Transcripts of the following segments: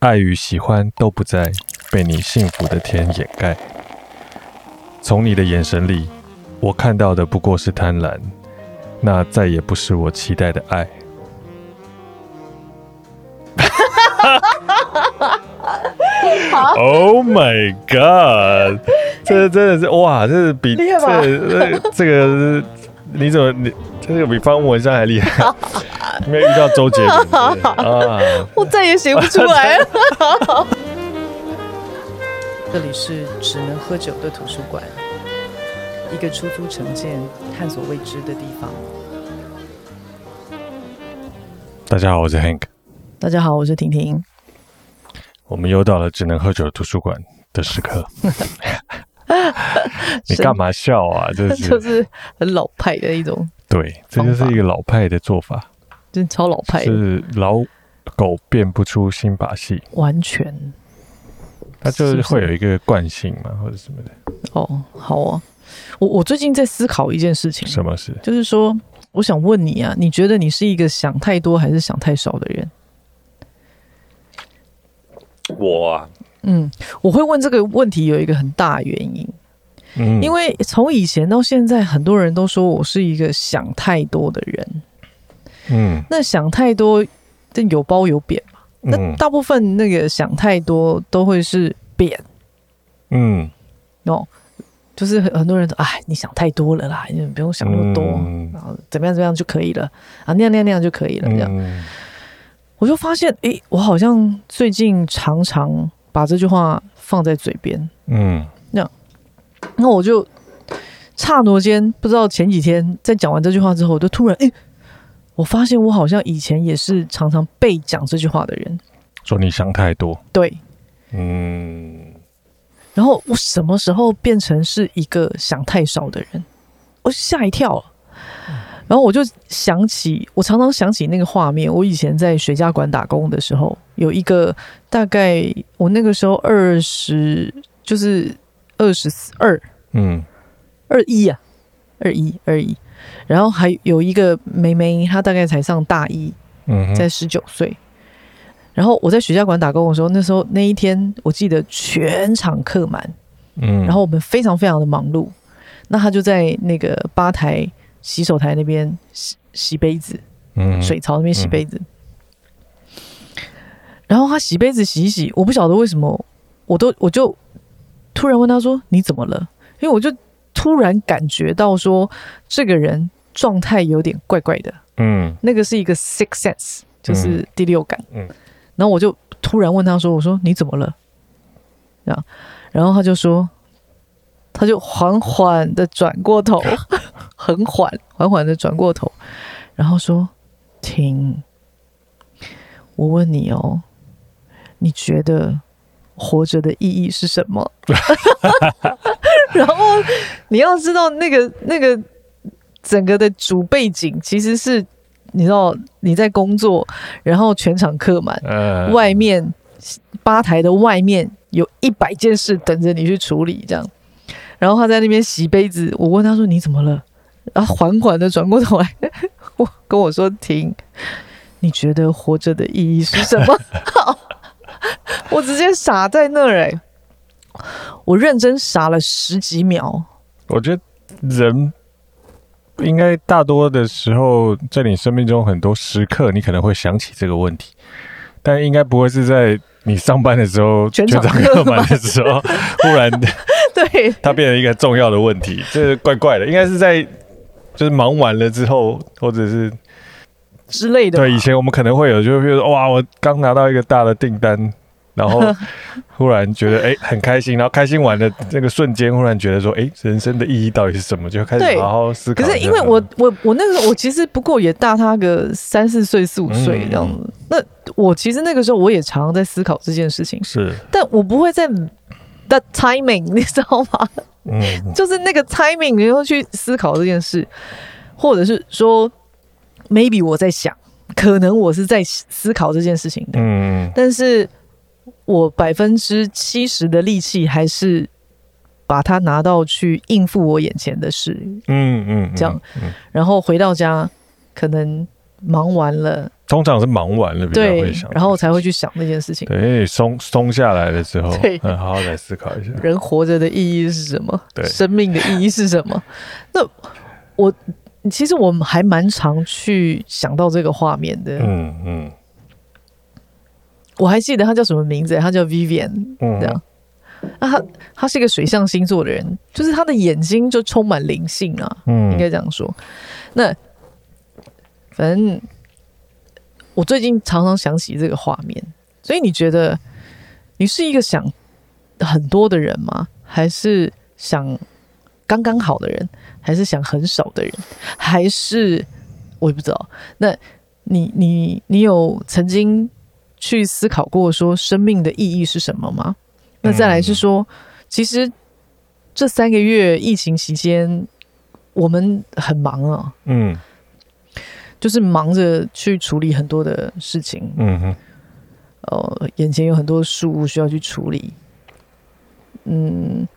爱与喜欢都不再被你幸福的天掩盖。从你的眼神里，我看到的不过是贪婪，那再也不是我期待的爱。Oh my god！这真的是哇，这是比这、这这个你怎么你这个比方文山还厉害？没有遇到周杰伦 啊！我再也写不出来了。这里是只能喝酒的图书馆，一个出租城建、探索未知的地方。大家好，我是 Hank。大家好，我是婷婷。我们又到了只能喝酒的图书馆的时刻。你干嘛笑啊？这是就是很老派的一种。对，这就是一个老派的做法，真超老派。是老狗变不出新把戏，完全。它就是会有一个惯性嘛，或者什么的。哦，好啊。我我最近在思考一件事情。什么事？就是说，我想问你啊，你觉得你是一个想太多还是想太少的人？我啊，嗯，我会问这个问题有一个很大原因，嗯，因为从以前到现在，很多人都说我是一个想太多的人，嗯，那想太多，这有褒有贬嘛，嗯，那大部分那个想太多都会是贬，嗯，哦，就是很很多人说，哎，你想太多了啦，你不用想那么多，嗯，然后怎么样怎么样就可以了，啊，那样那样那样就可以了，这样。嗯。我就发现，哎、欸，我好像最近常常把这句话放在嘴边，嗯，那那我就刹那间不知道前几天在讲完这句话之后，我就突然，哎、欸，我发现我好像以前也是常常被讲这句话的人，说你想太多，对，嗯，然后我什么时候变成是一个想太少的人？我吓一跳。然后我就想起，我常常想起那个画面。我以前在水家馆打工的时候，有一个大概我那个时候二十，就是二十二，嗯，二一啊，二一二一。然后还有一个妹妹，她大概才上大一，嗯，在十九岁。然后我在水家馆打工的时候，那时候那一天我记得全场客满，嗯，然后我们非常非常的忙碌。那她就在那个吧台。洗手台那边洗洗杯子，嗯，水槽那边洗杯子，嗯，然后他洗杯子洗一洗，我不晓得为什么，我都我就突然问他说：“你怎么了？”因为我就突然感觉到说这个人状态有点怪怪的，嗯，那个是一个 sixth sense，就是第六感，嗯，嗯，然后我就突然问他说：“我说你怎么了？”啊，然后他就说。他就缓缓的转过头，很缓，缓缓的转过头，然后说：“停，我问你哦，你觉得活着的意义是什么？” 然后你要知道，那个那个整个的主背景其实是，你知道你在工作，然后全场客满，外面吧台的外面有一百件事等着你去处理，这样。然后他在那边洗杯子，我问他说：“你怎么了？”然后缓缓的转过头来，我跟我说：“停，你觉得活着的意义是什么？” 我直接傻在那儿，哎，我认真傻了十几秒。我觉得人应该大多的时候，在你生命中很多时刻，你可能会想起这个问题，但应该不会是在你上班的时候、全场客满的时候，忽然。对，它变成一个重要的问题，这是怪怪的，应该是在就是忙完了之后，或者是之类的。对，以前我们可能会有，就比如说哇，我刚拿到一个大的订单，然后 忽然觉得哎、欸、很开心，然后开心完的这个瞬间，忽然觉得说哎、欸，人生的意义到底是什么？就开始好好思考。可是因为我我我那个时候我其实不过也大他个三四岁四五岁这样子，嗯、那我其实那个时候我也常常在思考这件事情，是，但我不会在。的 timing，你知道吗？嗯，就是那个 timing，然后去思考这件事，或者是说，maybe 我在想，可能我是在思考这件事情的，嗯，但是我百分之七十的力气还是把它拿到去应付我眼前的事，嗯嗯，这样，然后回到家，可能忙完了，通常是忙完了比较会想，然后才会去想那件事情。对，松松下来的时候，对，嗯，好好来思考一下，人活着的意义是什么？对，生命的意义是什么？那我其实我们还蛮常去想到这个画面的。嗯嗯，我还记得他叫什么名字？他叫 Vivian，嗯，这样。那他他是一个水象星座的人，就是他的眼睛就充满灵性啊，嗯，应该这样说。那反正。我最近常常想起这个画面，所以你觉得你是一个想很多的人吗？还是想刚刚好的人？还是想很少的人？还是我也不知道。那你你你有曾经去思考过说生命的意义是什么吗？那再来是说，其实这三个月疫情期间，我们很忙啊。嗯。就是忙着去处理很多的事情，嗯哼，呃，眼前有很多事物需要去处理，嗯，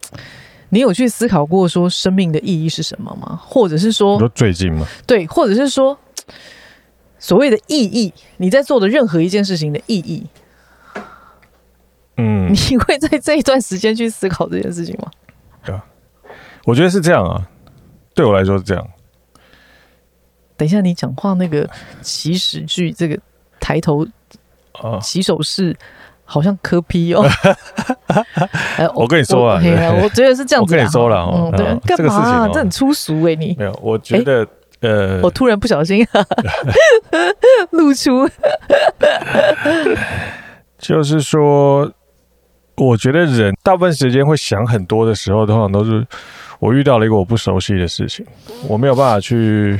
你有去思考过说生命的意义是什么吗？或者是说，说最近吗？对，或者是说所谓的意义，你在做的任何一件事情的意义，嗯，你会在这一段时间去思考这件事情吗？对啊，我觉得是这样啊，对我来说是这样。等一下，你讲话那个起始句，这个抬头起手式好像磕皮哦。我跟你说啊，我觉得是这样子。我跟你说了，嗯，对，干嘛？这很粗俗哎，你没有？我觉得呃，我突然不小心 露出，就是说，我觉得人大部分时间会想很多的时候，通常都是我遇到了一个我不熟悉的事情，我没有办法去。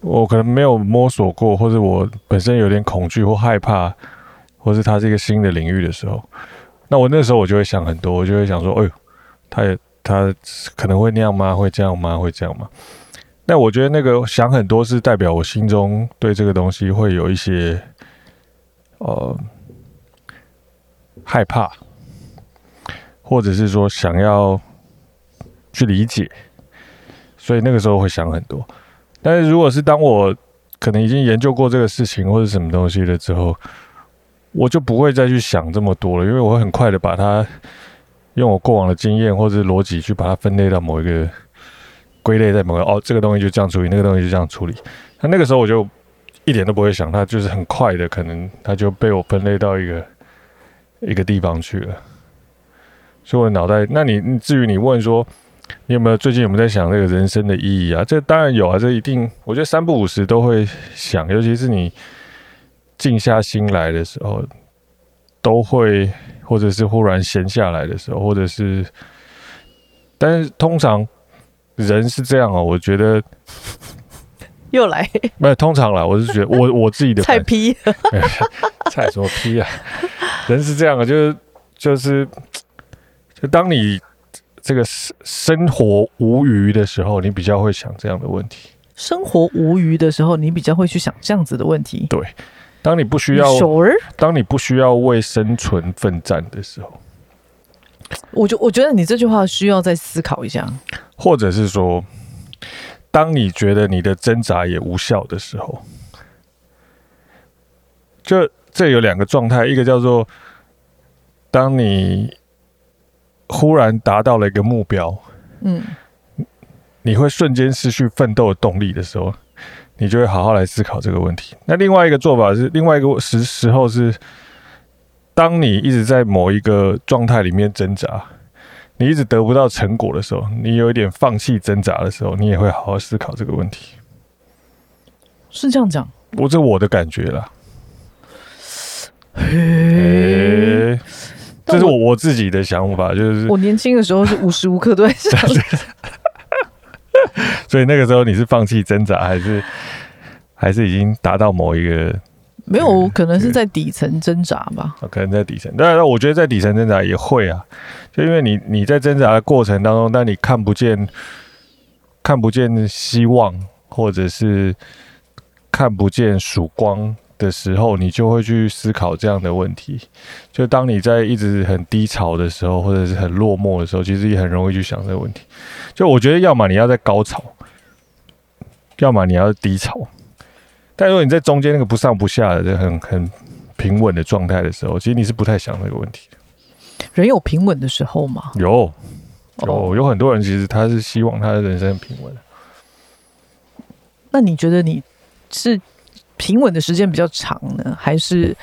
我可能没有摸索过，或者我本身有点恐惧或害怕，或是它是一个新的领域的时候，那我那时候我就会想很多，我就会想说，哎呦，他也他可能会那样吗？会这样吗？会这样吗？那我觉得那个想很多是代表我心中对这个东西会有一些呃害怕，或者是说想要去理解，所以那个时候会想很多。但是，如果是当我可能已经研究过这个事情或者什么东西了之后，我就不会再去想这么多了，因为我会很快的把它用我过往的经验或者逻辑去把它分类到某一个归类在某个哦，这个东西就这样处理，那个东西就这样处理。那那个时候我就一点都不会想，它就是很快的，可能它就被我分类到一个一个地方去了。所以我脑袋，那你至于你问说，你有没有最近有没有在想这个人生的意义啊？这当然有啊，这一定，我觉得三不五时都会想，尤其是你静下心来的时候，都会，或者是忽然闲下来的时候，或者是，但是通常人是这样哦，我觉得又来，没有通常啦，我是觉得我 我自己的菜批，菜什么批啊？人是这样的，就是就是，就当你。这个生生活无余的时候，你比较会想这样的问题。生活无余的时候，你比较会去想这样子的问题。对，当你不需要当你不需要为生存奋战的时候，我就我觉得你这句话需要再思考一下。或者是说，当你觉得你的挣扎也无效的时候，就这有两个状态，一个叫做当你。忽然达到了一个目标，嗯，你会瞬间失去奋斗的动力的时候，你就会好好来思考这个问题。那另外一个做法是，另外一个时时候是，当你一直在某一个状态里面挣扎，你一直得不到成果的时候，你有一点放弃挣扎的时候，你也会好好思考这个问题。是这样讲？我这我的感觉啦。嘿。这是我我自己的想法，就是我年轻的时候是无时无刻都在想，所以那个时候你是放弃挣扎，还是还是已经达到某一个？没有，可能是在底层挣扎吧。可能在底层，当然，我觉得在底层挣扎也会啊，就因为你你在挣扎的过程当中，但你看不见看不见希望，或者是看不见曙光。的时候，你就会去思考这样的问题。就当你在一直很低潮的时候，或者是很落寞的时候，其实也很容易去想这个问题。就我觉得，要么你要在高潮，要么你要低潮。但如果你在中间那个不上不下的、很很平稳的状态的时候，其实你是不太想那个问题的。人有平稳的时候吗？有，有，有很多人其实他是希望他的人生很平稳。那你觉得你是平稳的时间比较长呢，还是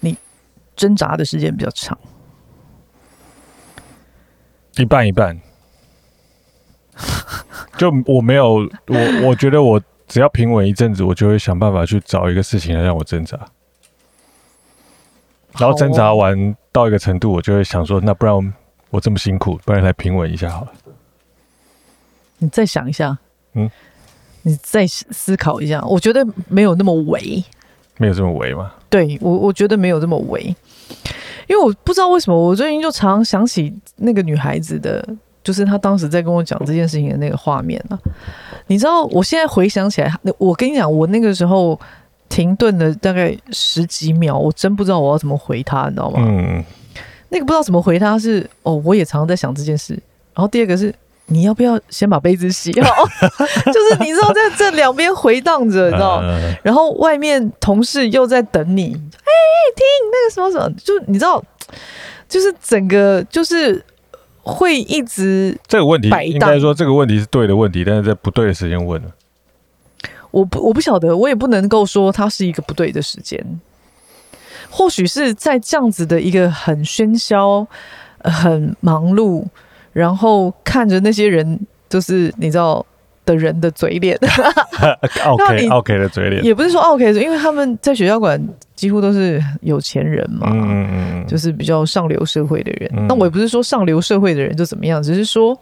你挣扎的时间比较长？一半一半。就我没有我，我觉得我只要平稳一阵子，我就会想办法去找一个事情来让我挣扎。然后挣扎完到一个程度，我就会想说，那不然我这么辛苦，不然来平稳一下好了。你再想一下，嗯。你再思考一下，我觉得没有那么伪，没有这么伪吗？对我，我觉得没有这么伪，因为我不知道为什么，我最近就常常想起那个女孩子的，就是他当时在跟我讲这件事情的那个画面啊。你知道，我现在回想起来，我跟你讲，我那个时候停顿了大概十几秒，我真不知道我要怎么回他，你知道吗？嗯，那个不知道怎么回他是哦，我也常常在想这件事。然后第二个是。你要不要先把杯子洗好？就是你知道，在这两边回荡着，你知道，然后外面同事又在等你。哎，听那个什么什么，就你知道，就是整个就是会一直这个问题，应该说这个问题是对的问题，但是在不对的时间问了。我不，我不晓得，我也不能够说它是一个不对的时间。或许是在这样子的一个很喧嚣、很忙碌。然后看着那些人，就是你知道的人的嘴脸，OK OK 的嘴脸，也不是说 OK 的，因为他们在学校馆几乎都是有钱人嘛，嗯嗯，就是比较上流社会的人。那我也不是说上流社会的人就怎么样，只是说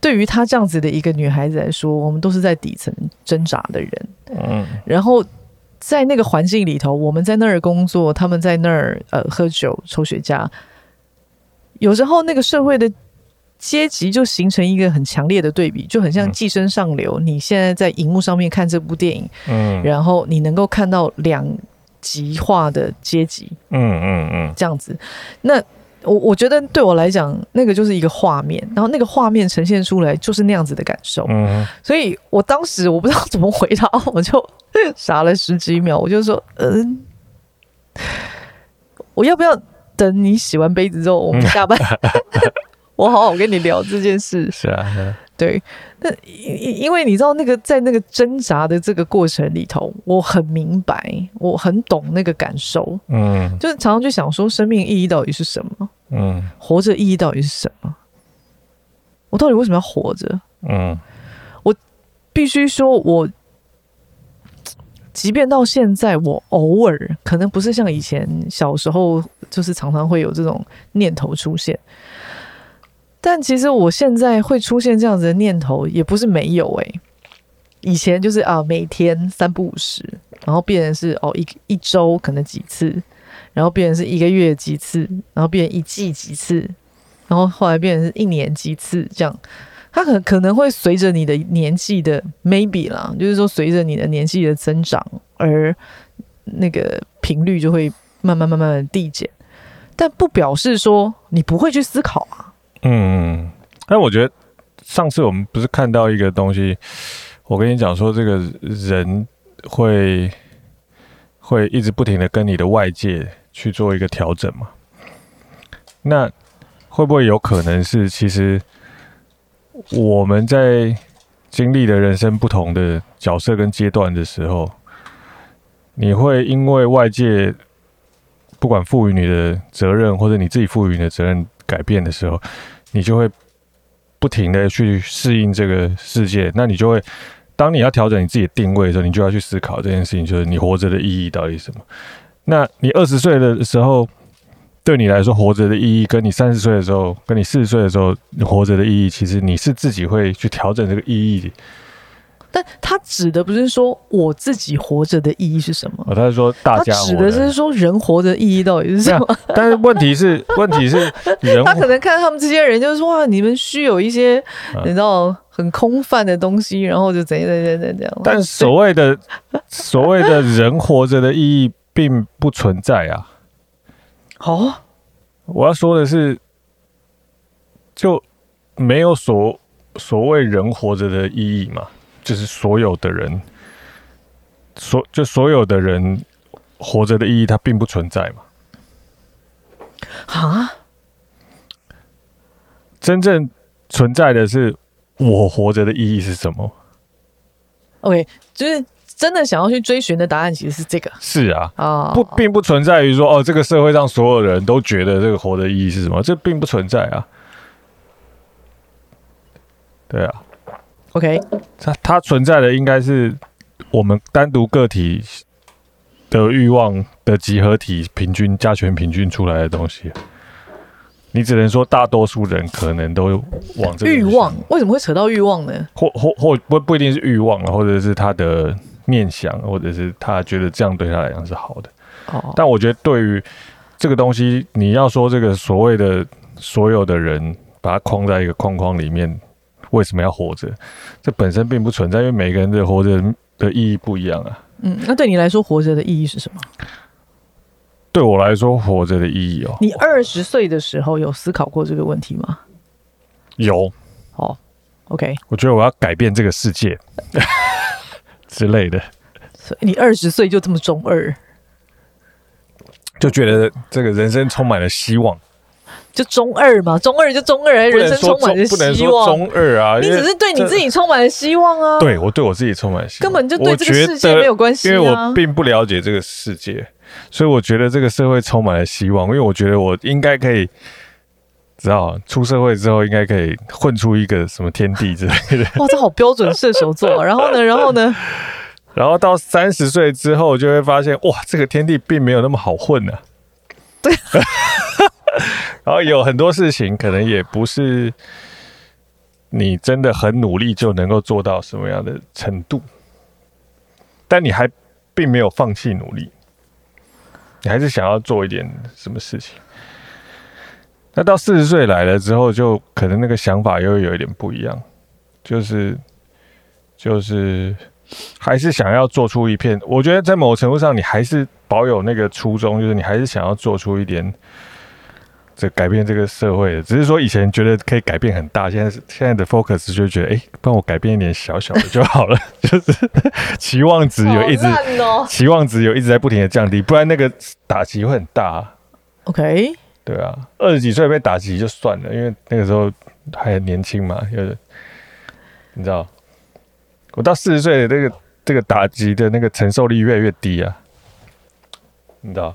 对于她这样子的一个女孩子来说，我们都是在底层挣扎的人。嗯，然后在那个环境里头，我们在那儿工作，他们在那儿呃喝酒抽雪茄，有时候那个社会的。阶级就形成一个很强烈的对比，就很像《寄生上流》嗯。你现在在荧幕上面看这部电影，嗯，然后你能够看到两极化的阶级，嗯嗯嗯，这样子。那我我觉得对我来讲，那个就是一个画面，然后那个画面呈现出来就是那样子的感受。嗯，所以我当时我不知道怎么回答，我就傻了十几秒，我就说，嗯，我要不要等你洗完杯子之后我们下班？我好好跟你聊这件事。是啊，是对。那因因为你知道，那个在那个挣扎的这个过程里头，我很明白，我很懂那个感受。嗯，就是常常就想说，生命意义到底是什么？嗯，活着意义到底是什么？我到底为什么要活着？嗯，我必须说，我即便到现在，我偶尔可能不是像以前小时候，就是常常会有这种念头出现。但其实我现在会出现这样子的念头，也不是没有诶、以前就是啊，每天三不五时，然后变成是哦一一周可能几次，然后变成是一个月几次，然后变成一季几次，然后后来变成是一年几次这样。它可可能会随着你的年纪的 maybe 啦，就是说随着你的年纪的增长，而那个频率就会慢慢慢慢的递减，但不表示说你不会去思考啊。嗯，但我觉得上次我们不是看到一个东西，我跟你讲说，这个人会会一直不停的跟你的外界去做一个调整嘛？那会不会有可能是，其实我们在经历的人生不同的角色跟阶段的时候，你会因为外界不管赋予你的责任，或者你自己赋予你的责任改变的时候，你就会不停的去适应这个世界，那你就会，当你要调整你自己的定位的时候，你就要去思考这件事情，就是你活着的意义到底是什么？那你二十岁的时候，对你来说活着的意义，跟你三十岁的时候，跟你四十岁的时候你活着的意义，其实你是自己会去调整这个意义。但他指的不是说我自己活着的意义是什么？哦，他是说大家，他指的是说人活着意义到底是什么？但是问题是，问题是 人，他可能看他们这些人，就是说哇，你们需有一些你知道很空泛的东西，然后就怎样怎样怎样怎样。但所谓的所谓的人活着的意义并不存在啊。哦，我要说的是，就没有所所谓人活着的意义嘛。就是所有的人所就所有的人活着的意义，它并不存在嘛？啊？真正存在的是我活着的意义是什么？OK，就是真的想要去追寻的答案，其实是这个。是啊，啊，不，并不存在于说哦，这个社会上所有人都觉得这个活的意义是什么？这并不存在啊。对啊，OK，它它存在的应该是我们单独个体的欲望的集合体，平均加权平均出来的东西。你只能说大多数人可能都往这个欲望，为什么会扯到欲望呢？或或或不不一定是欲望啊，或者是他的念想，或者是他觉得这样对他来讲是好的。哦，但我觉得对于这个东西，你要说这个所谓的所有的人把它框在一个框框里面。为什么要活着？这本身并不存在，因为每个人的活着的意义不一样啊。嗯，那对你来说，活着的意义是什么？对我来说，活着的意义哦。你二十岁的时候有思考过这个问题吗？有。哦，OK。我觉得我要改变这个世界 之类的。所以你二十岁就这么中二，就觉得这个人生充满了希望。就中二嘛，中二就中二，人生充满了希望。不能说中二啊，你只是对你自己充满了希望啊。对，我对我自己充满了希望，根本就对这个世界没有关系啊。因为我并不了解这个世界，所以我觉得这个社会充满了希望。因为我觉得我应该可以，知道出社会之后应该可以混出一个什么天地之类的。哇，这好标准射手座啊。然后呢，然后呢，然后到三十岁之后就会发现，哇，这个天地并没有那么好混啊。对。然后有很多事情可能也不是你真的很努力就能够做到什么样的程度，但你还并没有放弃努力，你还是想要做一点什么事情。那到四十岁来了之后，就可能那个想法又有一点不一样，就是就是还是想要做出一片。我觉得在某程度上，你还是保有那个初衷，就是你还是想要做出一点。这改变这个社会，只是说以前觉得可以改变很大，现在是现在的 focus 就觉得，哎，帮我改变一点小小的就好了，就是期望值有一直，哦、期望值有一直在不停的降低，不然那个打击会很大。OK，对啊，二十几岁被打击就算了，因为那个时候还很年轻嘛，就是你知道，我到四十岁的这个这个打击的那个承受力越来越低啊，你知道。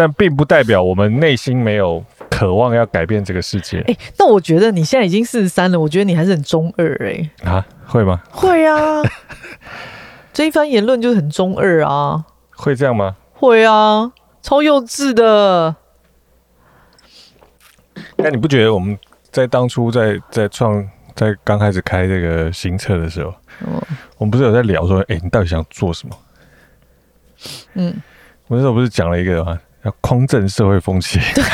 但并不代表我们内心没有渴望要改变这个世界。哎、欸，那我觉得你现在已经四十三了，我觉得你还是很中二哎、欸。啊，会吗？会啊，这一番言论就是很中二啊。会这样吗？会啊，超幼稚的。那你不觉得我们在当初在在创在刚开始开这个新车的时候，嗯，我们不是有在聊说，哎、欸，你到底想做什么？嗯，我那时候不是讲了一个吗？要匡正社会风气，对，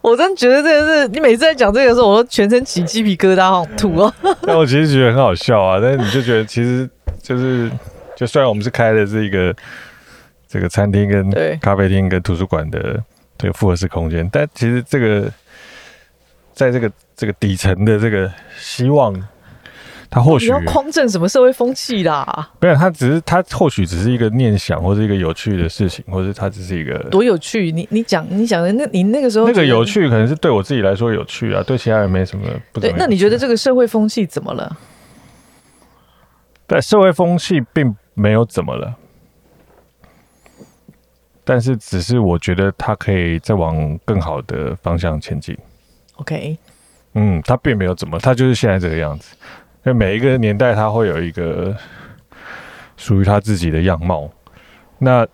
我真觉得这个是你每次在讲这个的时候，我都全身起鸡皮疙瘩，好吐哦。但我其实觉得很好笑啊，但是你就觉得其实就是，就虽然我们是开的是一个这个餐厅跟咖啡厅跟图书馆的这个复合式空间，但其实这个在这个这个底层的这个希望。他或许要匡正什么社会风气啦？没有，他只是他或许只是一个念想，或者一个有趣的事情，或者他只是一个多有趣。你你讲你讲的那，你那个时候那个有趣，可能是对我自己来说有趣啊，对其他人没什么不。对，那你觉得这个社会风气怎么了？对，社会风气并没有怎么了，但是只是我觉得他可以再往更好的方向前进。OK，嗯，他并没有怎么，他就是现在这个样子。因为每一个年代，它会有一个属于他自己的样貌。那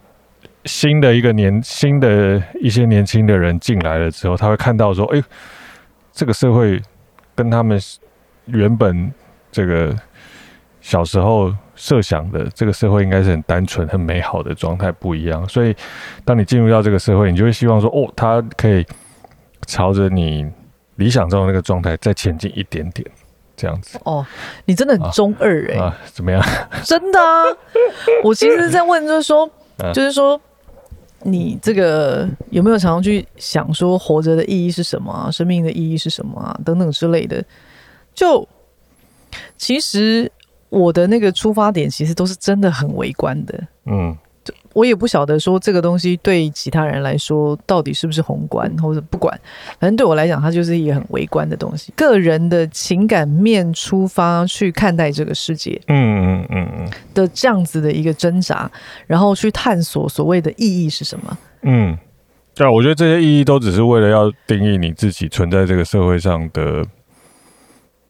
新的一个年，新的一些年轻的人进来了之后，他会看到说：“哎，这个社会跟他们原本这个小时候设想的这个社会应该是很单纯、很美好的状态不一样。”所以，当你进入到这个社会，你就会希望说：“哦，他可以朝着你理想中的那个状态再前进一点点。”这样子哦，你真的很中二哎、欸啊啊，怎么样？真的啊，我其实在问，就是说，啊、就是说，你这个有没有常常去想说，活着的意义是什么啊？生命的意义是什么啊？等等之类的。就其实我的那个出发点其实都是真的很微观的，嗯。我也不晓得说这个东西对其他人来说到底是不是宏观，或者不管，反正对我来讲，它就是一个很微观的东西。个人的情感面出发去看待这个世界，嗯嗯嗯嗯的这样子的一个挣扎，然后去探索所谓的意义是什么。嗯，对，我觉得这些意义都只是为了要定义你自己存在这个社会上的。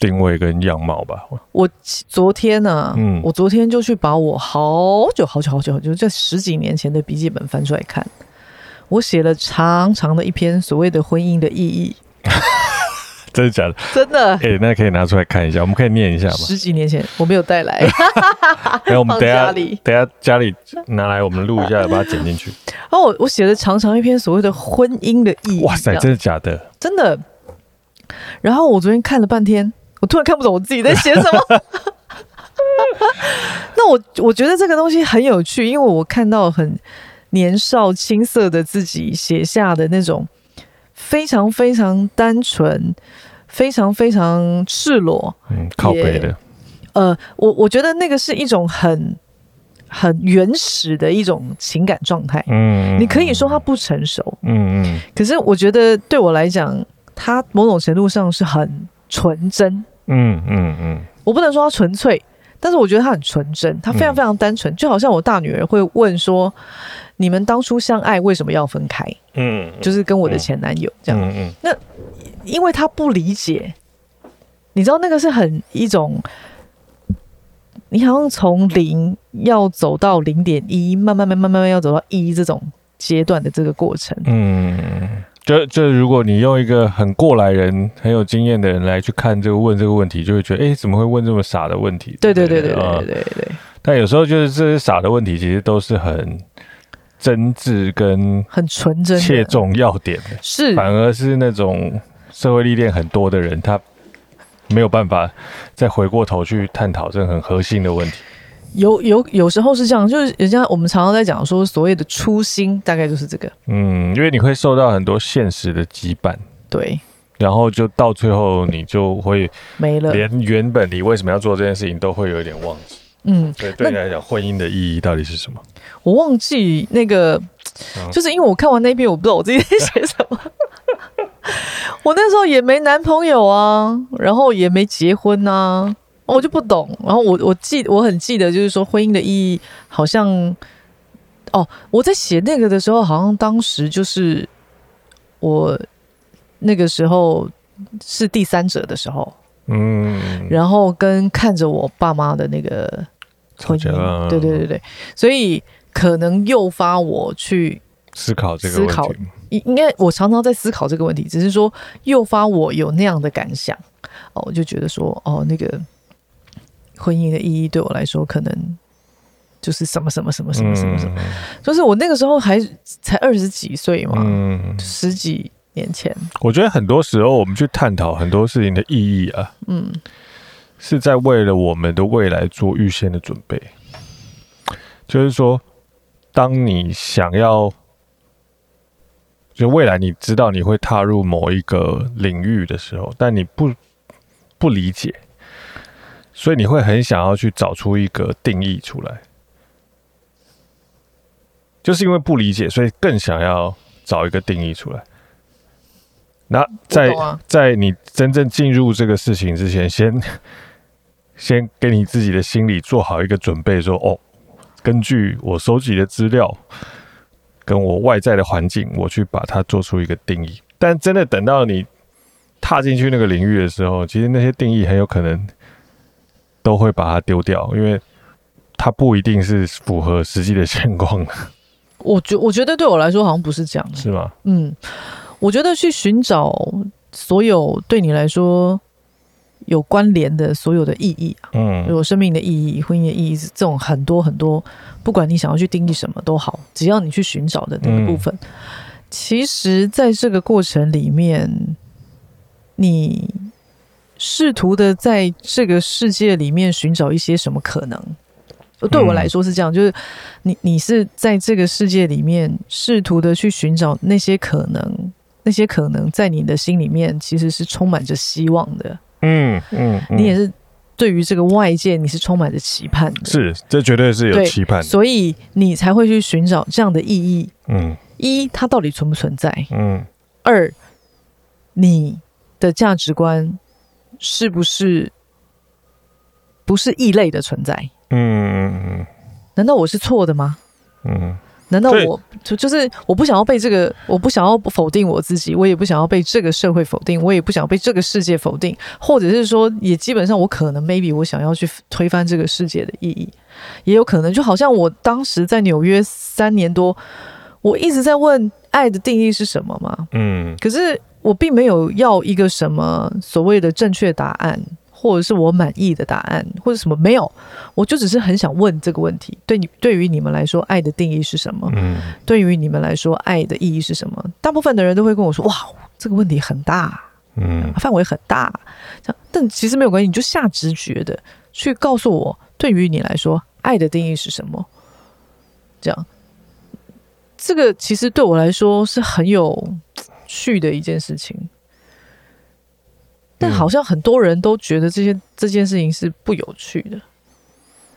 定位跟样貌吧。我昨天呢、啊，嗯，我昨天就去把我好久好久好久好久，就十几年前的笔记本翻出来看，我写了长长的一篇所谓的婚姻的意义。真的假的？真的。哎、欸，那可以拿出来看一下，我们可以念一下吗？十几年前我没有带来，哎，我们等下等下家里拿来，我们录一下，把它剪进去。然后我我写了长长一篇所谓的婚姻的意义。哇塞，真的假的？真的。然后我昨天看了半天。我突然看不懂我自己在写什么。那我我觉得这个东西很有趣，因为我看到很年少青涩的自己写下的那种非常非常单纯、非常非常赤裸，嗯，靠背的。呃，我我觉得那个是一种很很原始的一种情感状态。嗯，你可以说它不成熟。嗯嗯。可是我觉得对我来讲，它某种程度上是很纯真。嗯嗯嗯，我不能说他纯粹，但是我觉得他很纯真，他非常非常单纯，嗯、就好像我大女儿会问说：“你们当初相爱为什么要分开？”嗯，就是跟我的前男友这样。嗯嗯，那因为他不理解，你知道那个是很一种，你好像从零要走到零点一，慢慢慢慢慢慢要走到一这种阶段的这个过程。嗯。就就如果你用一个很过来人、很有经验的人来去看这个问这个问题，就会觉得，哎、欸，怎么会问这么傻的问题？对对对对对对对，对。但有时候就是这些傻的问题，其实都是很真挚跟很纯真、切中要点的。是，反而是那种社会历练很多的人，他没有办法再回过头去探讨这个很核心的问题。有有有时候是这样，就是人家我们常常在讲说，所谓的初心大概就是这个。嗯，因为你会受到很多现实的羁绊，对，然后就到最后你就会没了，连原本你为什么要做这件事情都会有一点忘记。嗯，对，对你来讲，婚姻的意义到底是什么？我忘记那个，就是因为我看完那篇，我不知道我自己在写什么。我那时候也没男朋友啊，然后也没结婚啊。我就不懂，然后我我记我很记得，就是说婚姻的意义好像，哦，我在写那个的时候，好像当时就是我那个时候是第三者的时候，嗯，然后跟看着我爸妈的那个婚姻，对对对对，所以可能诱发我去思考这个问题，思考，应应该我常常在思考这个问题，只是说诱发我有那样的感想，哦，我就觉得说，哦，那个。婚姻的意义对我来说，可能就是什么什么什么什么什么什么，就是我那个时候还才二十几岁嘛，嗯，十几年前。我觉得很多时候我们去探讨很多事情的意义啊，嗯，是在为了我们的未来做预先的准备。就是说，当你想要，就未来你知道你会踏入某一个领域的时候，但你不不理解。所以你会很想要去找出一个定义出来，就是因为不理解，所以更想要找一个定义出来。那在在你真正进入这个事情之前，先 先给你自己的心理做好一个准备，说哦，根据我收集的资料跟我外在的环境，我去把它做出一个定义。但真的等到你踏进去那个领域的时候，其实那些定义很有可能。都会把它丢掉，因为它不一定是符合实际的情况的。我觉我觉得对我来说好像不是这样，是吗？嗯，我觉得去寻找所有对你来说有关联的所有的意义，嗯，有生命的意义、婚姻的意义，这种很多很多，不管你想要去定义什么都好，只要你去寻找的那个部分，嗯、其实在这个过程里面，你。试图的在这个世界里面寻找一些什么可能？对我来说是这样，就是你你是在这个世界里面试图的去寻找那些可能，那些可能在你的心里面其实是充满着希望的。嗯嗯，你也是对于这个外界你是充满着期盼的，是，这绝对是有期盼，所以你才会去寻找这样的意义。嗯，一，它到底存不存在？嗯，二，你的价值观是不是不是异类的存在？嗯难道我是错的吗？嗯。难道我就就是我不想要被这个，我不想要否定我自己，我也不想要被这个社会否定，我也不想要被这个世界否定，或者是说，也基本上我可能 maybe 我想要去推翻这个世界的意义，也有可能，就好像我当时在纽约三年多，我一直在问爱的定义是什么嘛，嗯，可是我并没有要一个什么所谓的正确答案。或者是我满意的答案，或者什么没有，我就只是很想问这个问题。对你，对于你们来说，爱的定义是什么？嗯，对于你们来说，爱的意义是什么？大部分的人都会跟我说：“哇，这个问题很大，嗯，范围很大。”这样，但其实没有关系，你就下直觉的去告诉我，对于你来说，爱的定义是什么？这样，这个其实对我来说是很有趣的一件事情。但好像很多人都觉得这些这件事情是不有趣的。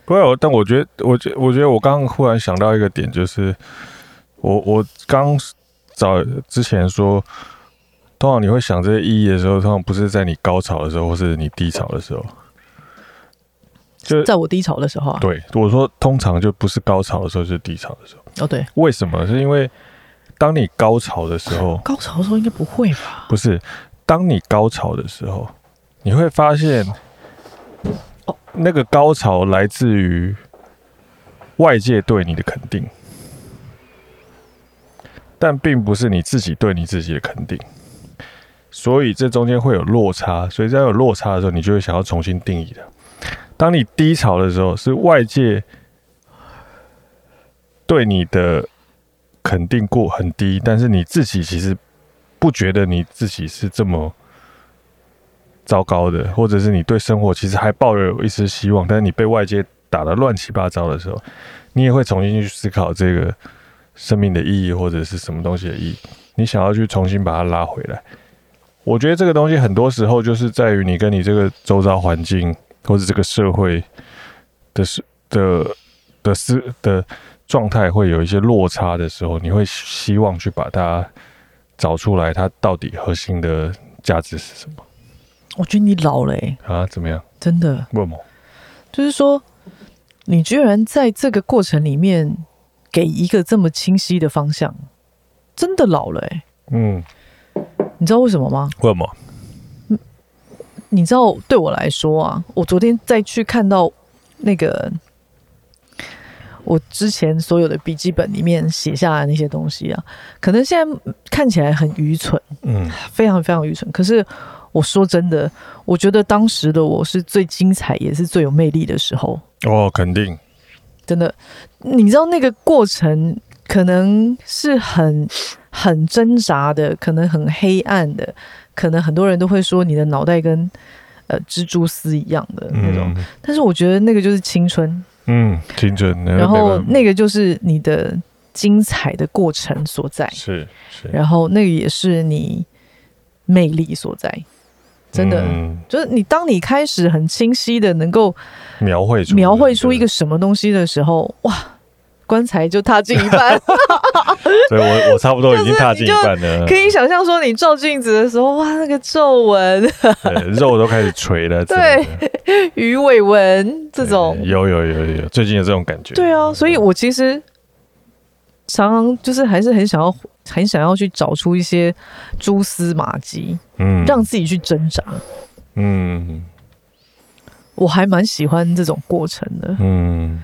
不会，但我觉得，我觉我觉得我刚刚忽然想到一个点，就是我我刚早之前说，通常你会想这些意义的时候，通常不是在你高潮的时候，或是你低潮的时候。就在我低潮的时候啊。对，我说通常就不是高潮的时候，就是低潮的时候。哦，对。为什么？是因为当你高潮的时候，高潮的时候应该不会吧？不是。当你高潮的时候，你会发现，那个高潮来自于外界对你的肯定，但并不是你自己对你自己的肯定，所以这中间会有落差。所以在有落差的时候，你就会想要重新定义的。当你低潮的时候，是外界对你的肯定过很低，但是你自己其实。不觉得你自己是这么糟糕的，或者是你对生活其实还抱有一丝希望，但是你被外界打得乱七八糟的时候，你也会重新去思考这个生命的意义或者是什么东西的意义，你想要去重新把它拉回来。我觉得这个东西很多时候就是在于你跟你这个周遭环境或者这个社会的是的的思的状态会有一些落差的时候，你会希望去把它。找出来，它到底核心的价值是什么？我觉得你老了欸。啊？怎么样？真的？为什么？就是说，你居然在这个过程里面给一个这么清晰的方向，真的老了欸。嗯，你知道为什么吗？为什么？你知道，对我来说啊，我昨天再去看到那个。我之前所有的笔记本里面写下来那些东西啊，可能现在看起来很愚蠢，嗯，非常非常愚蠢。可是我说真的，我觉得当时的我是最精彩，也是最有魅力的时候。哦，肯定，真的。你知道那个过程可能是很很挣扎的，可能很黑暗的，可能很多人都会说你的脑袋跟呃蜘蛛丝一样的那种。嗯，但是我觉得那个就是青春。嗯，精准。然后那个就是你的精彩的过程所在，是是。然后那个也是你魅力所在，真的，嗯、就是你当你开始很清晰的能够描绘出描绘出一个什么东西的时候，哇！棺材就踏进一半，所以我我差不多已经踏进一半了。可以想象说，你照镜子的时候，哇，那个皱纹，肉都开始垂了。对，鱼尾纹这种，有有有有，最近有这种感觉。对啊，所以我其实常常就是还是很想要，很想要去找出一些蛛丝马迹，嗯，让自己去挣扎。嗯，我还蛮喜欢这种过程的。嗯。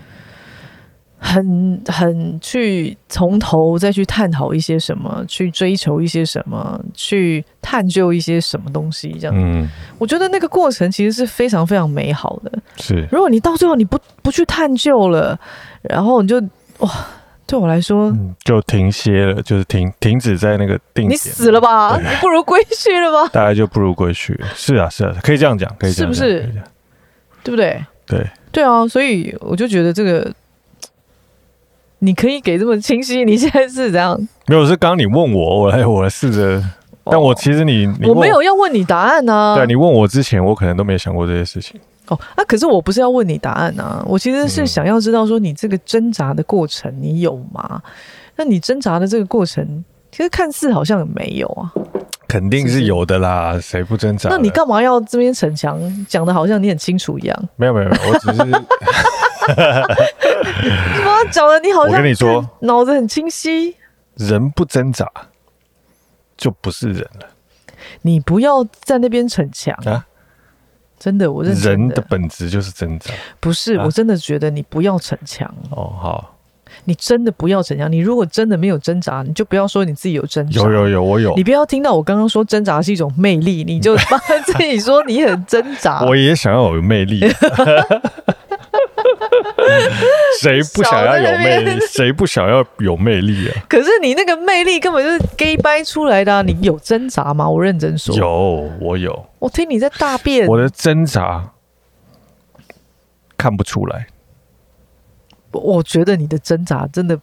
很很去从头再去探讨一些什么，去追求一些什么，去探究一些什么东西，这样。嗯，我觉得那个过程其实是非常非常美好的。是，如果你到最后你不不去探究了，然后你就哇，对我来说，嗯，就停歇了，就是停停止在那个定。你死了吧？你不如归去了吧？大概就不如归去。是啊，是啊，可以这样讲，可以这样讲，是不是？对不对？对对啊，所以我就觉得这个。你可以给这么清晰？你现在是怎样？没有，是刚刚你问我，我来我来试着。但我其实你，你我没有要问你答案呢、啊。对，你问我之前，我可能都没想过这些事情。哦，那、啊、可是我不是要问你答案啊，我其实是想要知道说你这个挣扎的过程你有吗？嗯、那你挣扎的这个过程，其实看似好像没有啊。肯定是有的啦，谁不挣扎？那你干嘛要这边逞强，讲的好像你很清楚一样？没有没有没有，我只是。你把讲的你好像我跟你说，脑子很清晰。人不挣扎就不是人了。你不要在那边逞强啊！真的，我认真的。人的本质就是挣扎。不是，啊、我真的觉得你不要逞强。哦，好。你真的不要怎样。你如果真的没有挣扎，你就不要说你自己有挣扎。有有有，我有。你不要听到我刚刚说挣扎是一种魅力，你就帮自己说你很挣扎。我也想要有魅力。谁不想要有魅力？谁不想要有魅力啊？可是你那个魅力根本就是 gay 掰出来的啊。你有挣扎吗？我认真说。有，我有。我听你在大便。我的挣扎看不出来。我觉得你的挣扎真的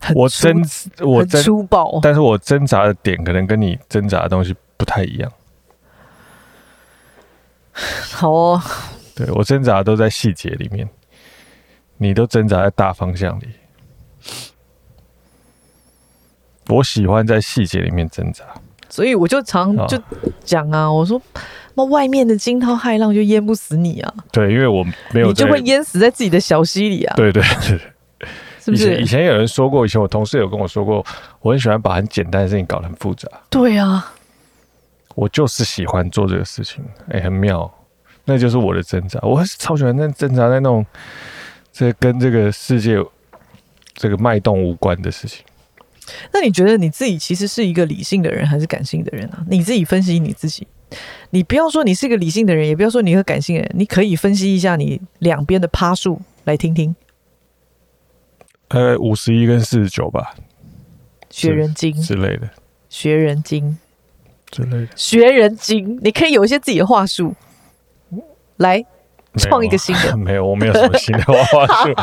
很我挣我很粗暴，但是我挣扎的点可能跟你挣扎的东西不太一样。好哦，对，我挣扎都在细节里面，你都挣扎在大方向里。我喜欢在细节里面挣扎，所以我就常就讲啊，我说。那外面的惊涛骇浪就淹不死你啊！对，因为我没有，你就会淹死在自己的小溪里啊！对对对，是不是？以前有人说过，以前我同事有跟我说过，我很喜欢把很简单的事情搞得很复杂。对啊，我就是喜欢做这个事情，哎、欸，很妙，那就是我的挣扎。我还是超喜欢那挣扎在那种这跟这个世界这个脉动无关的事情。那你觉得你自己其实是一个理性的人还是感性的人啊？你自己分析你自己。你不要说你是一个理性的人，也不要说你是个感性的人，你可以分析一下你两边的趴数来听听。呃，五十一跟四十九吧，学人精之类的，学人精之类的，学人精，你可以有一些自己的话术来。创一个新的，没有，我没有什么新的话术，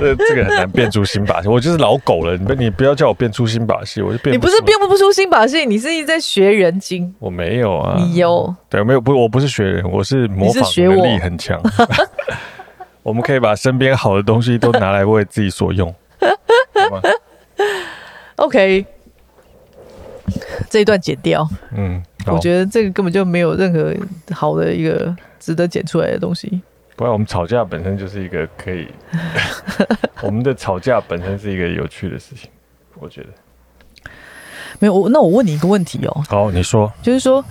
这 这个很难变出新把戏。我就是老狗了，你你不要叫我变出新把戏，我就变。你不是变不出新把戏，你是一直在学人精。我没有啊，你有？对，没有，不，我不是学人，我是模仿能力很强。我们可以把身边好的东西都拿来为自己所用。好吗？OK，这一段剪掉。嗯，我觉得这个根本就没有任何好的一个。值得剪出来的东西，不然我们吵架本身就是一个可以，我们的吵架本身是一个有趣的事情，我觉得。没有我，那我问你一个问题哦。好，你说，就是说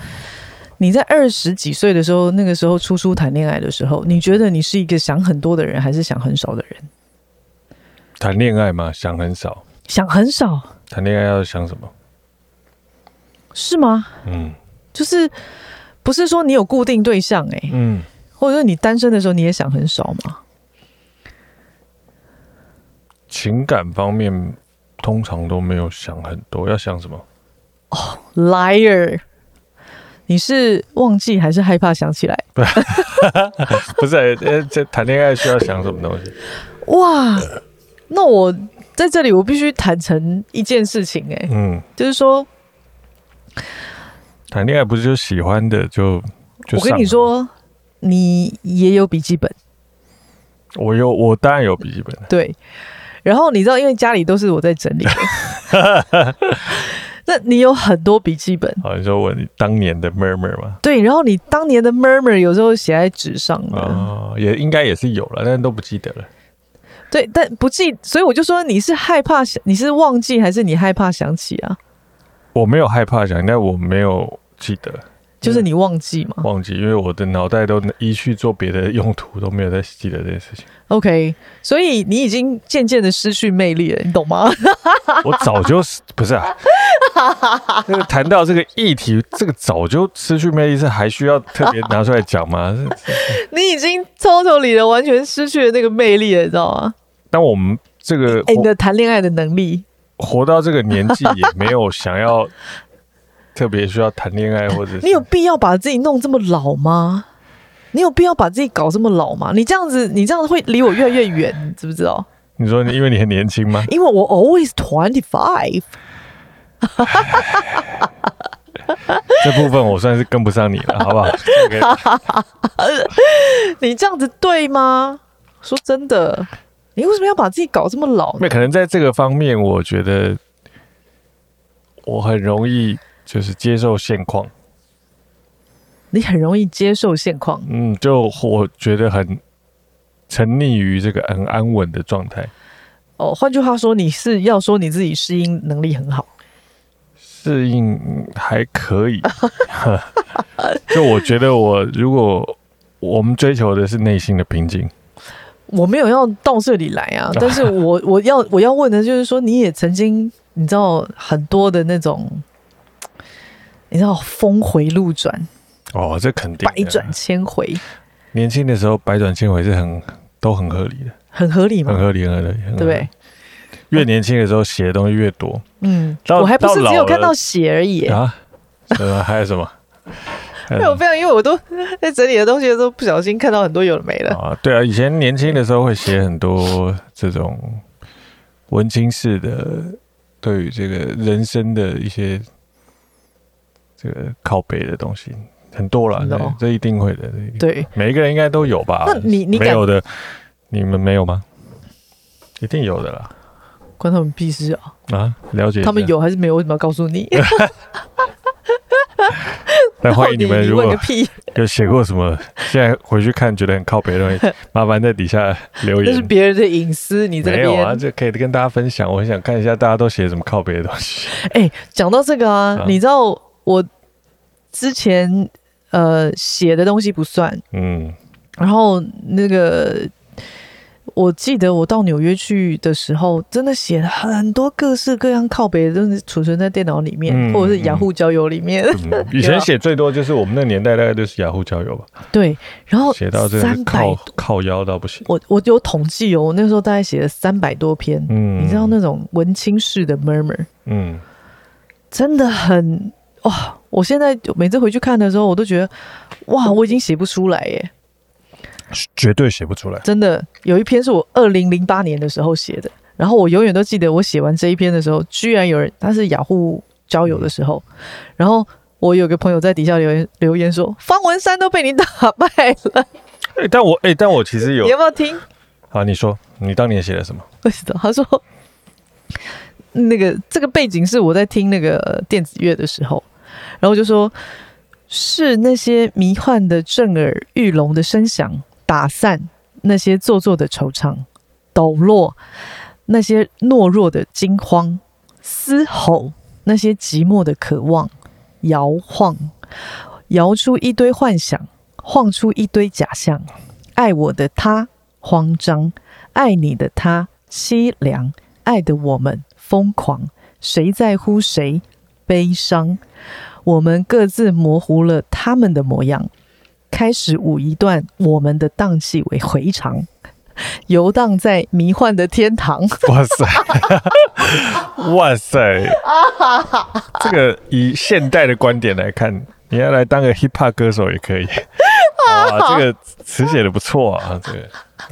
你在二十几岁的时候，那个时候初初谈恋爱的时候，你觉得你是一个想很多的人，还是想很少的人？谈恋爱吗？想很少，想很少。谈恋爱要想什么？是吗？嗯，就是。不是说你有固定对象哎、欸，嗯，或者说你单身的时候你也想很少吗？情感方面通常都没有想很多，要想什么？哦、oh，liar！你是忘记还是害怕想起来？不是，呃，这谈恋爱需要想什么东西？哇，那我在这里我必须坦诚一件事情哎、欸，嗯，就是说。谈恋爱不是就喜欢的就就？我跟你说，你也有笔记本。我有，我当然有笔记本。对，然后你知道，因为家里都是我在整理的，那你有很多笔记本。好，你说我你当年的 murmur 吗？对，然后你当年的 murmur 有时候写在纸上的，哦，也应该也是有了，但是都不记得了。对，但不记，所以我就说你是害怕想，你是忘记还是你害怕想起啊？我没有害怕想，但我没有。记得，就是你忘记吗？忘记，因为我的脑袋都一去做别的用途，都没有在记得这件事情。OK，所以你已经渐渐的失去魅力了，你懂吗？我早就不是啊。那个谈到这个议题，这个早就失去魅力，是还需要特别拿出来讲吗？你已经 totally 的完全失去了那个魅力了，你知道吗？但我们这个，欸、你的谈恋爱的能力，活到这个年纪也没有想要。特别需要谈恋爱，或者是 你有必要把自己弄这么老吗？你有必要把自己搞这么老吗？你这样子，你这样子会离我越来越远，你知不知道？你说你因为你很年轻吗？因为我 always twenty five。这部分我算是跟不上你了，好不好？你这样子对吗？说真的，你为什么要把自己搞这么老？那可能在这个方面，我觉得我很容易就是接受现况。你很容易接受现况，嗯，就我觉得很沉溺于这个很安稳的状态。哦，换句话说，你是要说你自己适应能力很好，适应还可以。就我觉得，我如果我们追求的是内心的平静，我没有要到这里来啊。但是我 我要我要问的就是说，你也曾经你知道很多的那种，你知道峰回路转。哦，这肯定百转千回。年轻的时候，百转千回是很都很合理的，很合理吗？很合理，很合理，对不对？越年轻的时候写的东西越多。嗯，我还不是只有看到写而已啊？还有什么？没有，非常，因为我都在整理的东西的时候，不小心看到很多有的没了啊。对啊，以前年轻的时候会写很多这种文青式的，对于这个人生的一些这个靠背的东西。很多了，对，这一定会的。对，每一个人应该都有吧？那你你没有的，你们没有吗？一定有的啦。关他们屁事啊！啊，了解。他们有还是没有？为什么要告诉你？那欢迎你们，如果有写过什么，现在回去看觉得很靠北的东西，麻烦在底下留言。这是别人的隐私，你在没有啊？这可以跟大家分享。我很想看一下大家都写什么靠北的东西。哎，讲到这个啊，你知道我之前。呃，写的东西不算，嗯，然后那个，我记得我到纽约去的时候，真的写了很多各式各样靠北的东西，储存在电脑里面，嗯、或者是雅虎交友里面。嗯、以前写最多就是我们那年代，大概就是雅虎交友吧。对，然后写到这个靠靠腰到不行。我我有统计哦，我那时候大概写了三百多篇，嗯，你知道那种文青式的 murmur，嗯，真的很。哇、哦！我现在每次回去看的时候，我都觉得，哇，我已经写不出来耶，绝对写不出来。真的，有一篇是我二零零八年的时候写的，然后我永远都记得，我写完这一篇的时候，居然有人，他是雅虎交友的时候，嗯、然后我有个朋友在底下留言留言说，方文山都被你打败了。哎、欸，但我哎、欸，但我其实有，你要不要听？好，你说，你当年写了什么？不知道？他说，那个这个背景是我在听那个电子乐的时候。然后就说，是那些迷幻的震耳欲聋的声响，打散那些做作的惆怅，抖落那些懦弱的惊慌，嘶吼那些寂寞的渴望，摇晃，摇出一堆幻想，晃出一堆假象。爱我的他慌张，爱你的他凄凉，爱的我们疯狂，谁在乎谁悲伤？我们各自模糊了他们的模样，开始舞一段我们的荡气为回肠，游荡在迷幻的天堂。哇塞，哇塞！这个以现代的观点来看，你要来当个 hip hop 歌手也可以。哇，这个词写的不错啊，这个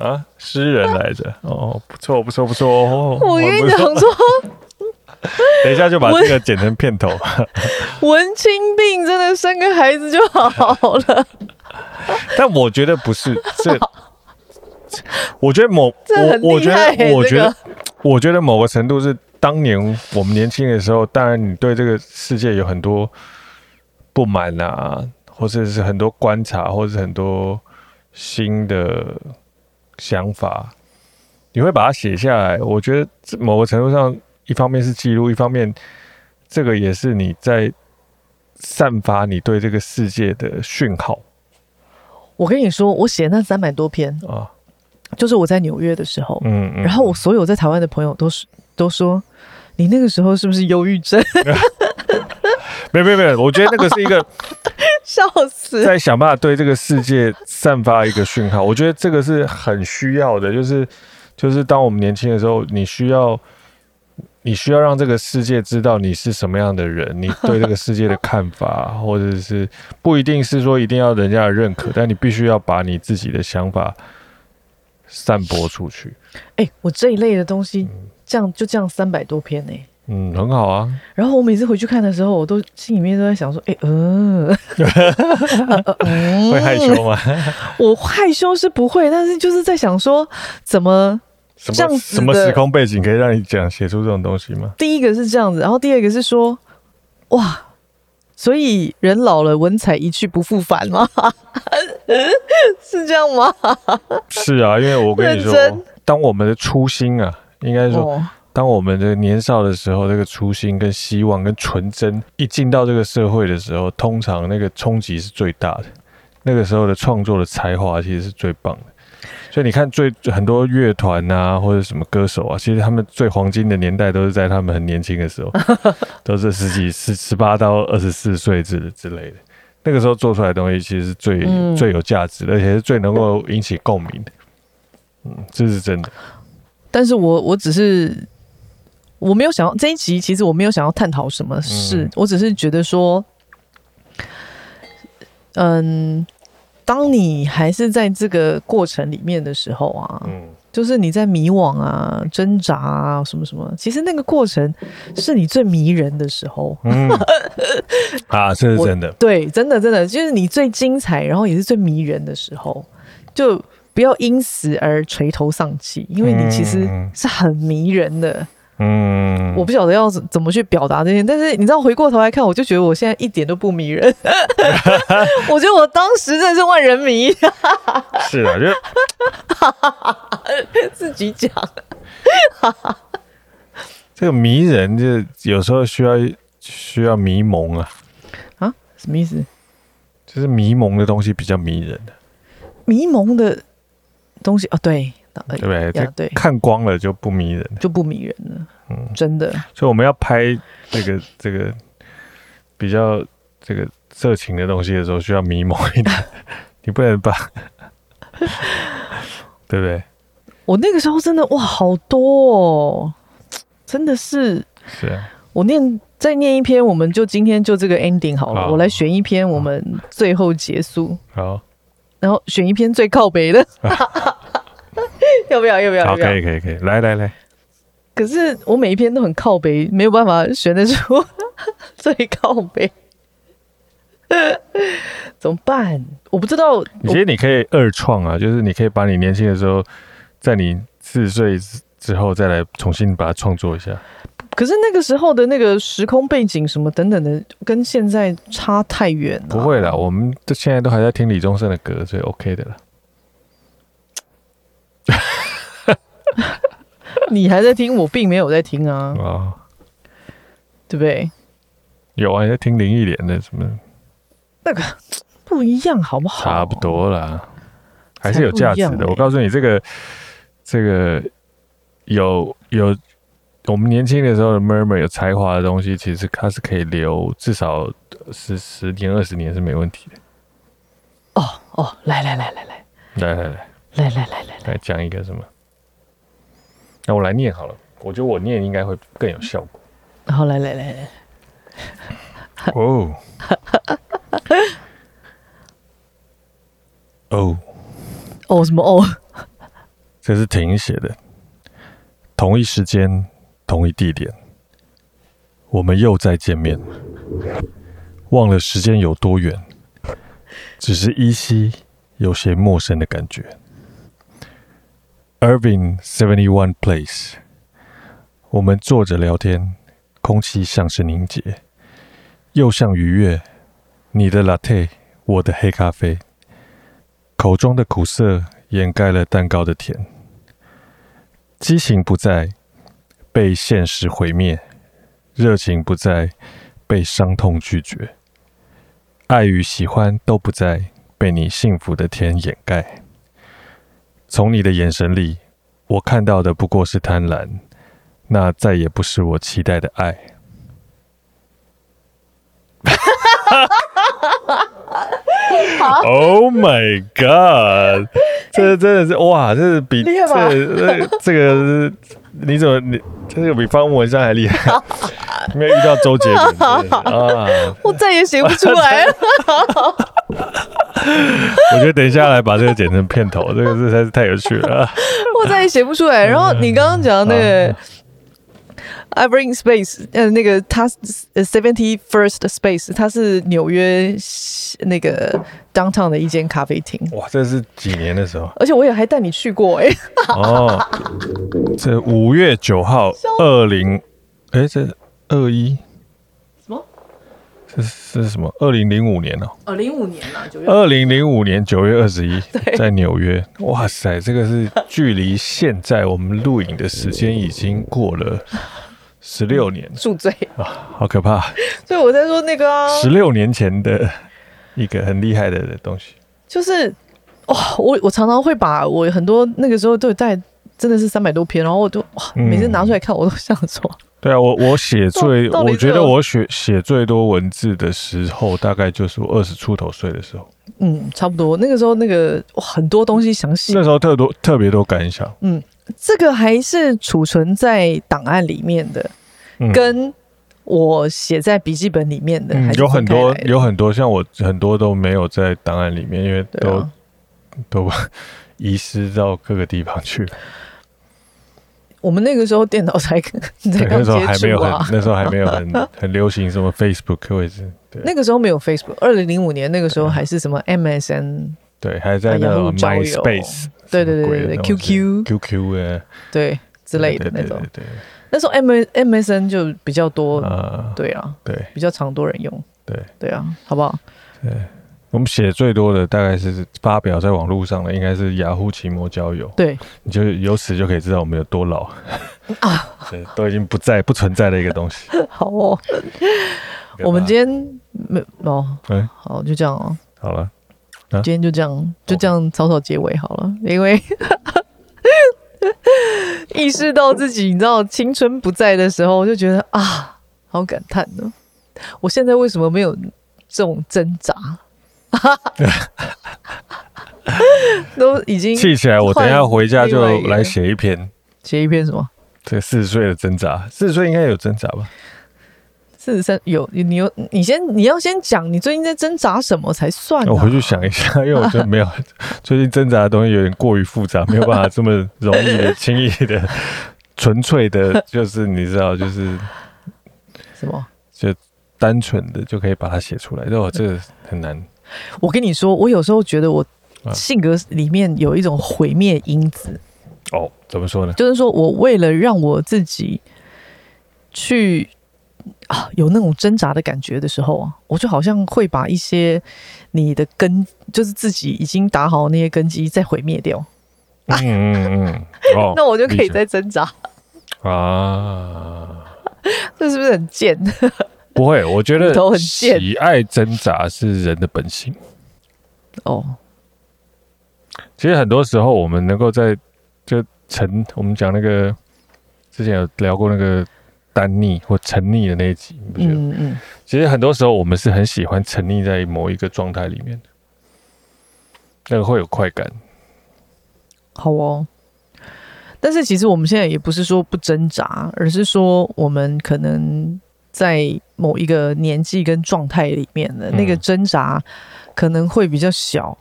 啊，诗人来着。哦，不错，不错，不错。哦，我跟你讲说。等一下就把这个剪成片头。文青病真的生个孩子就好了。但我觉得不是，这我觉得某我我觉得我觉得我觉得某个程度是当年我们年轻的时候，当然你对这个世界有很多不满啊，或者是很多观察，或者是很多新的想法，你会把它写下来。我觉得某个程度上。一方面是记录，一方面这个也是你在散发你对这个世界的讯号。我跟你说，我写那三百多篇啊，就是我在纽约的时候，嗯，嗯，然后我所有在台湾的朋友都是都说，你那个时候是不是忧郁症？没有没有没有，我觉得那个是一个 笑死，在想办法对这个世界散发一个讯号。我觉得这个是很需要的，就是就是当我们年轻的时候，你需要。你需要让这个世界知道你是什么样的人，你 对这个世界的看法，或者是不一定是说一定要人家的认可，但你必须要把你自己的想法散播出去。哎、欸，我这一类的东西，这样就这样三百多篇呢、欸。嗯，很好啊。然后我每次回去看的时候，我都心里面都在想说，哎、欸，呃，会害羞吗？我害羞是不会，但是就是在想说，怎么什么什么时空背景可以让你讲写出这种东西吗？第一个是这样子，然后第二个是说，哇。所以人老了，文采一去不复返吗？是这样吗？是啊，因为我跟你说，当我们的初心啊，应该说，当我们的年少的时候，这个初心跟希望跟纯真一进到这个社会的时候，通常那个冲击是最大的。那个时候的创作的才华其实是最棒的。所以你看最，最很多乐团啊，或者什么歌手啊，其实他们最黄金的年代都是在他们很年轻的时候，都是十几、十十八到二十四岁之之类的。那个时候做出来的东西，其实是最、嗯、最有价值的，而且是最能够引起共鸣的。嗯，这是真的。但是我我只是我没有想要这一集，其实我没有想要探讨什么事，嗯、我只是觉得说，嗯。当你还是在这个过程里面的时候啊，嗯，就是你在迷惘啊、挣扎啊什么什么，其实那个过程是你最迷人的时候。嗯，啊，这是真的，对，真的真的就是你最精彩，然后也是最迷人的时候，就不要因此而垂头丧气，因为你其实是很迷人的。嗯，我不晓得要怎么去表达这些，但是你知道，回过头来看，我就觉得我现在一点都不迷人。我觉得我当时真的是万人迷。是啊，就 自己讲。这个迷人，就有时候需要需要迷蒙啊。啊？什么意思？就是迷蒙的东西比较迷人的。迷蒙的东西哦，对。对不对？对，看光了就不迷人，就不迷人了。嗯，真的。所以我们要拍这个这个比较这个色情的东西的时候，需要迷蒙一点。你不能把，对不对？我那个时候真的哇，好多哦，真的是。是啊。我念再念一篇，我们就今天就这个 ending 好了。好，我来选一篇，我们最后结束。好。然后选一篇最靠北的。要不要？要不要？好，可以，可以，可以，来来来。可是我每一篇都很靠北，没有办法选得出最靠北，怎么办？我不知道。其实你可以二创啊，就是你可以把你年轻的时候，在你四十岁之后再来重新把它创作一下。可是那个时候的那个时空背景什么等等的，跟现在差太远了。不会啦，我们都现在都还在听李宗盛的歌，所以 OK 的了。你还在听，我并没有在听啊，啊、对不对？有啊，在听林忆莲的什么？那个不一样，好不好？差不多啦，还是有价值的。欸、我告诉你，这个这个有有我们年轻的时候的 Murmur 有才华的东西，其实它是可以留至少十十年、二十年是没问题的。哦哦，来来来来来来来来。来来来来来讲一个什么？那我来念好了，我觉得我念应该会更有效果。好，来来来来。哦。哦。哦什么哦？这是婷写的。同一时间，同一地点，我们又再见面。忘了时间有多远，只是依稀有些陌生的感觉。Irving Seventy One Place，我们坐着聊天，空气像是凝结，又像愉悦。你的 latte，我的黑咖啡，口中的苦涩掩盖了蛋糕的甜。激情不再，被现实毁灭；热情不再，被伤痛拒绝。爱与喜欢都不再，被你幸福的甜掩盖。从你的眼神里，我看到的不过是贪婪，那再也不是我期待的爱。Oh my god！这真的是哇，这是比这这这个你怎么你这个比方文山还厉害？没有遇到周杰伦啊！我再也写不出来了。我觉得等一下来把这个剪成片头，这个实在是太有趣了。我再也写不出来。然后你刚刚讲的那个，I bring Space，呃，那个他 Seventy First Space，它是纽约那个 Downtown 的一间咖啡厅。哇，这是几年的时候？而且我也还带你去过哎、欸。哦，这五月九号，二零，哎，这二一。这是什么？二零零五年哦，哦，零五年了，九月。二零零五年九月二十一，在纽约。哇塞，这个是距离现在我们录影的时间已经过了十六年，宿醉啊，好可怕！所以我在说那个啊，十六年前的一个很厉害的东西，就是哇，我我常常会把我很多那个时候都有带，真的是三百多篇，然后我都哇，每次拿出来看，我都想说。对啊，我我写 最，我觉得我写写最多文字的时候，大概就是我二十出头岁的时候。嗯，差不多。那个时候，那个很多东西想写。那时候特多特别多感想。嗯，这个还是储存在档案里面的，嗯、跟我写在笔记本里面的，有很多有很多，像我很多都没有在档案里面，因为都、啊、都 遗失到各个地方去了。我们那个时候电脑才才刚接触啊，那时候还没有很 很流行什么 Facebook 位置，对，那个时候没有 Facebook。二零零五年那个时候还是什么 MSN，对，还在那个 MySpace，对对对对 QQ QQ 啊，对之类的那种。对，那时候 M MSN 就比较多，对啊，对，比较常多人用，对对啊，好不好？对。我们写最多的大概是发表在网络上的，应该是雅虎奇摩交友。对，你就由此就可以知道我们有多老 啊，都已经不在、不存在的一个东西。好哦，我们今天没哦，哎，好，就这样哦。好了，今天就这样，就这样草草结尾好了，因为 意识到自己你知道青春不在的时候，我就觉得啊，好感叹呢。我现在为什么没有这种挣扎？都已经气起来，我等一下回家就来写一篇。写一篇什么？这个四十岁的挣扎，四十岁应该有挣扎吧？四十三有你有你先你要先讲你最近在挣扎什么才算？我回去想一下，因为我觉得没有 最近挣扎的东西有点过于复杂，没有办法这么容易的、轻易的、纯粹的，就是你知道，就是什么？就单纯的就可以把它写出来，但我这个很难。我跟你说，我有时候觉得我性格里面有一种毁灭因子。哦，怎么说呢？就是说我为了让我自己去啊有那种挣扎的感觉的时候啊，我就好像会把一些你的根，就是自己已经打好那些根基再毁灭掉。嗯嗯嗯。哦，那我就可以再挣扎啊。这是不是很贱？不会，我觉得喜爱挣扎是人的本性。哦，其实很多时候我们能够在就沉，我们讲那个之前有聊过那个单溺或沉溺的那一集，你不觉得？嗯嗯。其实很多时候我们是很喜欢沉溺在某一个状态里面的，那个会有快感。好哦，但是其实我们现在也不是说不挣扎，而是说我们可能。在某一个年纪跟状态里面的那个挣扎可能会比较小，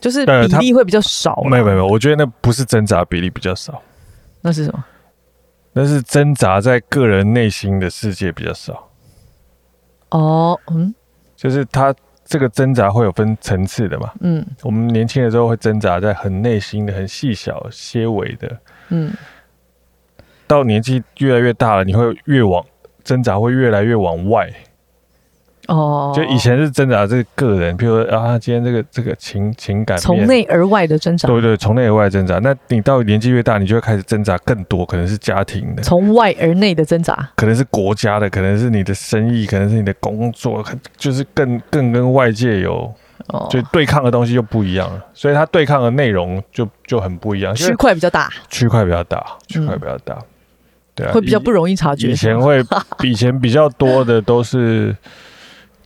就是比例会比较少。没有没有，我觉得那不是挣扎比例比较少，那是什么？那是挣扎在个人内心的世界比较少。哦，嗯，就是他这个挣扎会有分层次的嘛。嗯，我们年轻的时候会挣扎在很内心的、很细小、些微的。嗯，到年纪越来越大了，你会越往。挣扎会越来越往外，哦，就以前是挣扎这个人，譬如说啊，今天这个这个情情感从内而外的挣扎，对对，从内而外挣扎。那你到年纪越大，你就会开始挣扎更多，可能是家庭的，从外而内的挣扎，可能是国家的，可能是你的生意，可能是你的工作，就是更更跟外界有，哦，就对抗的东西就不一样了，所以它对抗的内容就就很不一样，区块比较大，区块比较大，区块比较大。嗯对啊，会比较不容易察觉。以前会，以前比较多的都是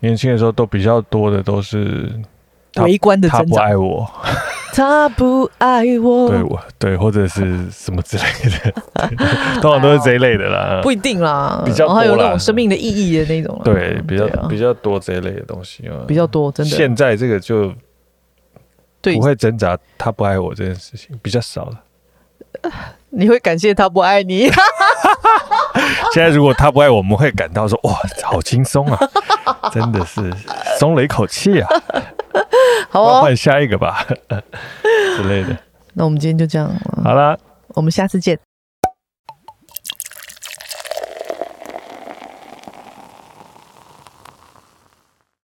年轻的时候，都比较多的都是围观的。他不爱我，他不爱我，对我对，或者是什么之类的，通常都是这一类的啦。不一定啦，比较有那种生命的意义的那种。对，比较比较多这一类的东西啊，比较多，真的。现在这个就不会挣扎，他不爱我这件事情比较少了。你会感谢他不爱你，现在如果他不爱我们，会感到说哇，好轻松啊，真的是松了一口气啊。好哦，换下一个吧 之类的。那我们今天就这样，好了，我们下次见。